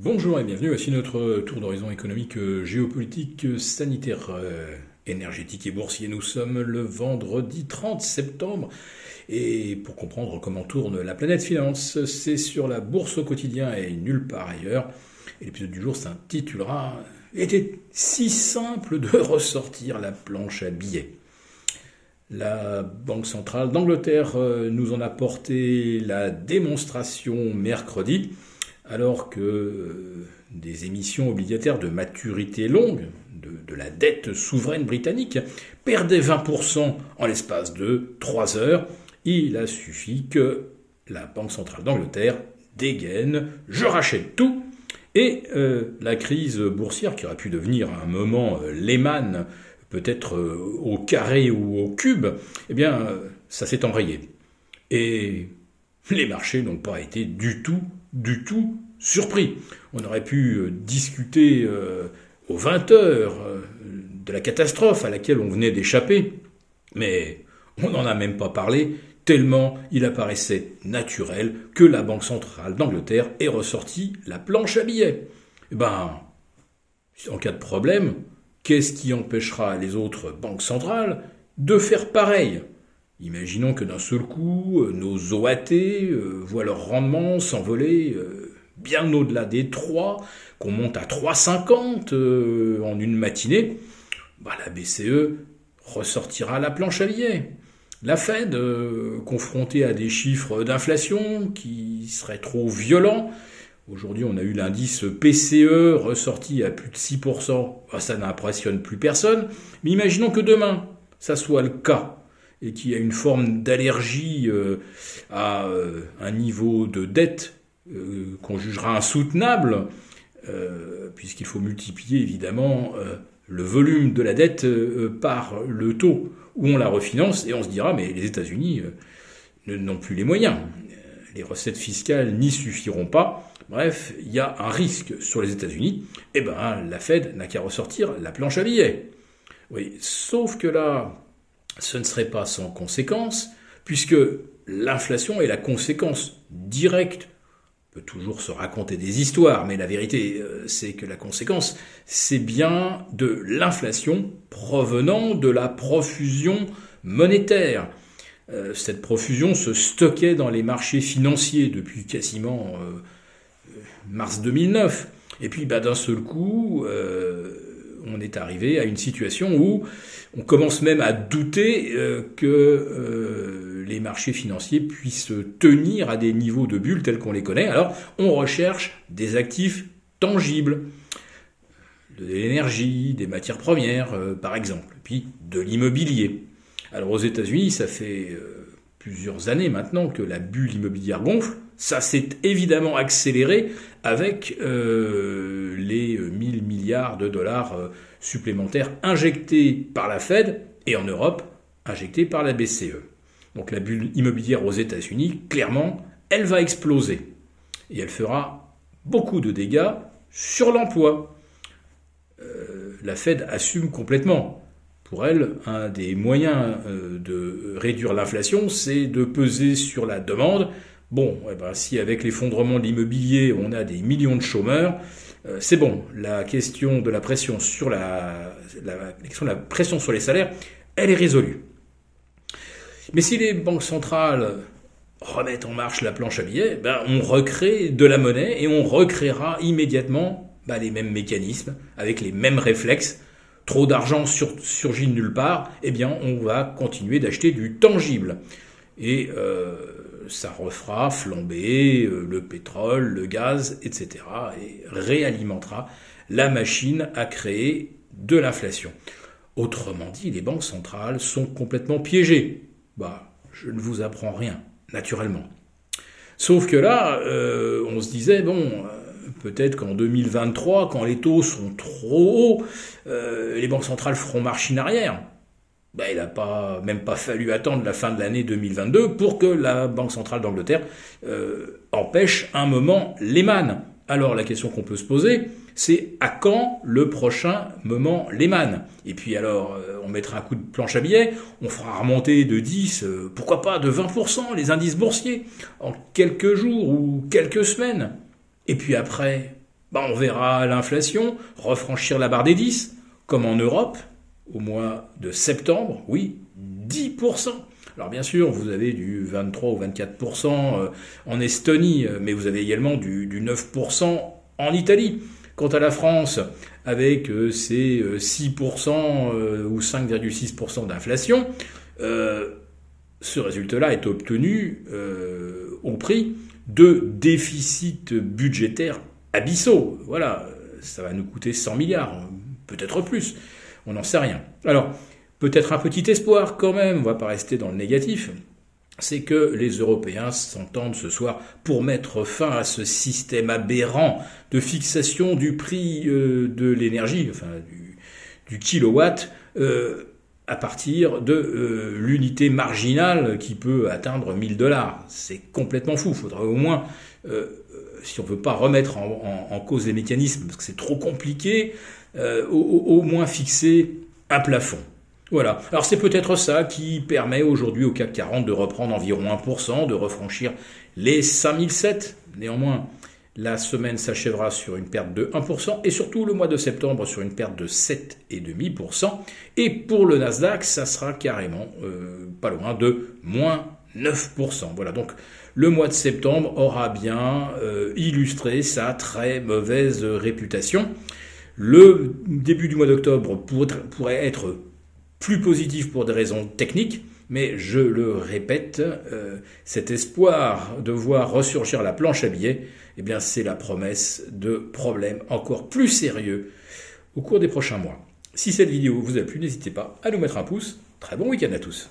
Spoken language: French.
Bonjour et bienvenue, voici notre tour d'horizon économique, géopolitique, sanitaire, euh, énergétique et boursier. Nous sommes le vendredi 30 septembre et pour comprendre comment tourne la planète finance, c'est sur la bourse au quotidien et nulle part ailleurs. L'épisode du jour s'intitulera Était si simple de ressortir la planche à billets? La Banque centrale d'Angleterre euh, nous en a porté la démonstration mercredi alors que euh, des émissions obligataires de maturité longue de, la dette souveraine britannique perdaient 20% en l'espace de 3 heures, il a suffi que la Banque centrale d'Angleterre dégaine, je rachète tout, et euh, la crise boursière qui aurait pu devenir à un moment euh, peut-être au carré ou au cube, eh bien, ça s'est enrayé. Et les marchés n'ont pas été du tout, du tout surpris. On aurait pu euh, discuter euh, aux 20 heures euh, de la catastrophe à laquelle on venait d'échapper, mais on n'en a même pas parlé, tellement il apparaissait naturel que la Banque centrale d'Angleterre ait ressorti la planche à billets. Eh ben, en cas de problème, qu'est-ce qui empêchera les autres banques centrales de faire pareil? Imaginons que d'un seul coup, nos OAT voient leur rendement s'envoler bien au-delà des 3, qu'on monte à 3,50 euh, en une matinée, bah, la BCE ressortira la planche à billets. La Fed, euh, confrontée à des chiffres d'inflation qui seraient trop violents, aujourd'hui on a eu l'indice PCE ressorti à plus de 6%, bah, ça n'impressionne plus personne, mais imaginons que demain ça soit le cas et qu'il y a une forme d'allergie euh, à un niveau de dette euh, qu'on jugera insoutenable, euh, puisqu'il faut multiplier évidemment euh, le volume de la dette par le taux où on la refinance, et on se dira, mais les États-Unis n'ont plus les moyens. Les recettes fiscales n'y suffiront pas. Bref, il y a un risque sur les États-Unis. Eh ben, la Fed n'a qu'à ressortir la planche à billets. Oui, sauf que là, ce ne serait pas sans conséquence, puisque l'inflation est la conséquence directe peut toujours se raconter des histoires, mais la vérité, euh, c'est que la conséquence, c'est bien de l'inflation provenant de la profusion monétaire. Euh, cette profusion se stockait dans les marchés financiers depuis quasiment euh, mars 2009. Et puis, bah, d'un seul coup, on arrivé à une situation où on commence même à douter que les marchés financiers puissent tenir à des niveaux de bulles tels qu'on les connaît. Alors, on recherche des actifs tangibles, de l'énergie, des matières premières, euh, par exemple, puis de l'immobilier. Alors, aux États-Unis, ça fait euh, plusieurs années maintenant que la bulle immobilière gonfle. Ça s'est évidemment accéléré avec euh, les 1000 milliards de dollars supplémentaires injectés par la Fed et en Europe injectés par la BCE donc la bulle immobilière aux États-Unis, clairement, elle va exploser. Et elle fera beaucoup de dégâts sur l'emploi. Euh, la Fed assume complètement. Pour elle, un des moyens euh, de réduire l'inflation, c'est de peser sur la demande. Bon, eh ben, si avec l'effondrement de l'immobilier, on a des millions de chômeurs, euh, c'est bon. La question de la pression sur la, question de la pression sur les salaires, elle est résolue. Mais si les banques centrales remettent en marche la planche à billets, ben on recrée de la monnaie et on recréera immédiatement ben, les mêmes mécanismes, avec les mêmes réflexes. Trop d'argent surgit de nulle part, eh bien on va continuer d'acheter du tangible. Et euh, ça refera flamber euh, le pétrole, le gaz, etc. et réalimentera la machine à créer de l'inflation. Autrement dit, les banques centrales sont complètement piégées bah, je ne vous apprends rien, naturellement. Sauf que là, euh, on se disait, bon, peut-être qu'en 2023, quand les taux sont trop hauts, les banques centrales feront machine arrière. Bah, il n'a pas, même pas fallu attendre la fin de l'année 2022 pour que la Banque centrale d'Angleterre empêche un moment Lehman. Alors la question qu'on peut se poser, c'est à quand le prochain moment Lehman? Et puis alors, euh, on mettra un coup de planche à billets, on fera remonter de 10, euh, pourquoi pas de 20% les indices boursiers en quelques jours ou quelques semaines. Et puis après, bah, on verra l'inflation refranchir la barre des 10, comme en Europe, au mois de septembre, oui, 10%. Alors bien sûr, vous avez du 23 ou 24% euh, en Estonie, euh, mais vous avez également du, 9% en Italie. Quant à la France, avec euh, ses 6% ou 5,6% d'inflation, ce résultat-là est obtenu au prix de déficits budgétaires abyssaux. Voilà, ça va nous coûter 100 milliards, peut-être plus, on n'en sait rien. Alors, peut-être un petit espoir quand même, on va pas rester dans le négatif, c'est que les Européens s'entendent ce soir pour mettre fin à ce système aberrant de fixation du prix euh, de l'énergie, enfin du, kilowatt, euh, à partir de euh, l'unité marginale qui peut atteindre 1000 dollars. C'est complètement fou. Il faudrait au moins, si on veut pas remettre en, cause les mécanismes, parce que c'est trop compliqué, au moins fixer un plafond. Voilà. Alors c'est peut-être ça qui permet aujourd'hui au CAC 40 de reprendre environ 1%, de refranchir les 5007. Néanmoins, la semaine s'achèvera sur une perte de 1% et surtout le mois de septembre sur une perte de 7,5%. Et pour le Nasdaq, ça sera carrément euh, pas loin de moins 9%. Voilà, donc le mois de septembre aura bien euh, illustré sa très mauvaise réputation. Le début du mois d'octobre pourrait être plus positif pour des raisons techniques, mais je le répète, euh, cet espoir de voir ressurgir la planche à billets, eh bien c'est la promesse de problèmes encore plus sérieux au cours des prochains mois. Si cette vidéo vous a plu, n'hésitez pas à nous mettre un pouce. Très bon week-end à tous.